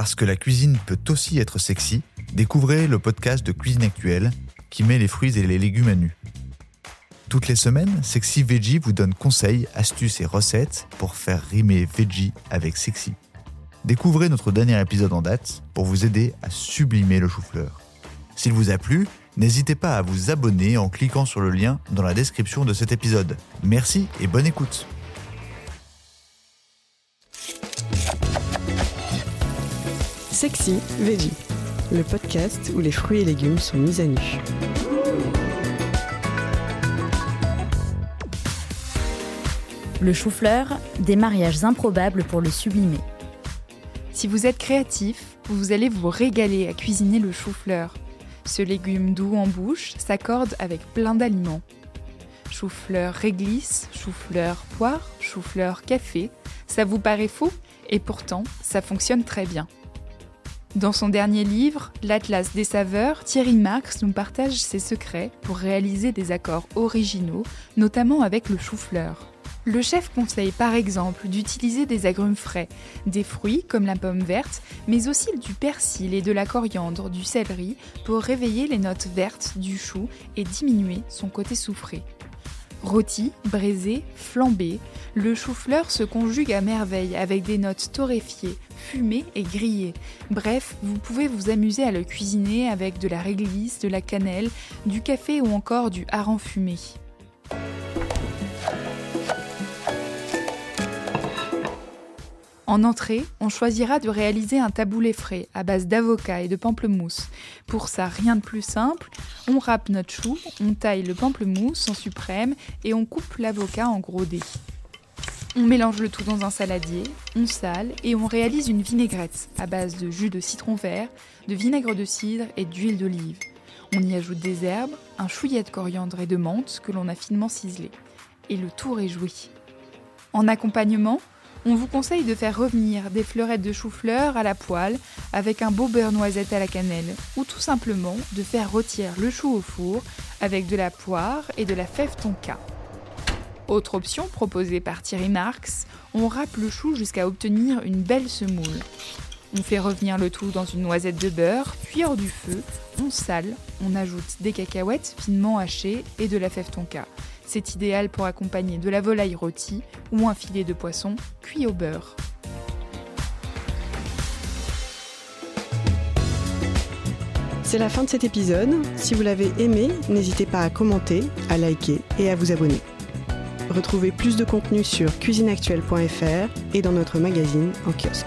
Parce que la cuisine peut aussi être sexy, découvrez le podcast de Cuisine Actuelle qui met les fruits et les légumes à nu. Toutes les semaines, Sexy Veggie vous donne conseils, astuces et recettes pour faire rimer veggie avec sexy. Découvrez notre dernier épisode en date pour vous aider à sublimer le chou-fleur. S'il vous a plu, n'hésitez pas à vous abonner en cliquant sur le lien dans la description de cet épisode. Merci et bonne écoute. Sexy Veggie, le podcast où les fruits et légumes sont mis à nu. Le chou-fleur, des mariages improbables pour le sublimer. Si vous êtes créatif, vous allez vous régaler à cuisiner le chou-fleur. Ce légume doux en bouche s'accorde avec plein d'aliments. Chou-fleur réglisse, chou-fleur poire, chou-fleur café, ça vous paraît faux et pourtant ça fonctionne très bien. Dans son dernier livre, L'Atlas des saveurs, Thierry Marx nous partage ses secrets pour réaliser des accords originaux, notamment avec le chou-fleur. Le chef conseille par exemple d'utiliser des agrumes frais, des fruits comme la pomme verte, mais aussi du persil et de la coriandre, du céleri, pour réveiller les notes vertes du chou et diminuer son côté soufré. Rôti, braisé, flambé, le chou-fleur se conjugue à merveille avec des notes torréfiées, fumées et grillées. Bref, vous pouvez vous amuser à le cuisiner avec de la réglisse, de la cannelle, du café ou encore du hareng fumé. En entrée, on choisira de réaliser un taboulé frais à base d'avocat et de pamplemousse. Pour ça, rien de plus simple, on râpe notre chou, on taille le pamplemousse en suprême et on coupe l'avocat en gros dés. On mélange le tout dans un saladier, on sale et on réalise une vinaigrette à base de jus de citron vert, de vinaigre de cidre et d'huile d'olive. On y ajoute des herbes, un chouillet de coriandre et de menthe que l'on a finement ciselé. Et le tour est joué. En accompagnement, on vous conseille de faire revenir des fleurettes de chou-fleur à la poêle avec un beau beurre noisette à la cannelle ou tout simplement de faire rôtir le chou au four avec de la poire et de la fève tonka. Autre option proposée par Thierry Marx, on râpe le chou jusqu'à obtenir une belle semoule. On fait revenir le tout dans une noisette de beurre, puis hors du feu, on sale, on ajoute des cacahuètes finement hachées et de la fève tonka. C'est idéal pour accompagner de la volaille rôtie ou un filet de poisson cuit au beurre. C'est la fin de cet épisode. Si vous l'avez aimé, n'hésitez pas à commenter, à liker et à vous abonner. Retrouvez plus de contenu sur cuisineactuelle.fr et dans notre magazine en kiosque.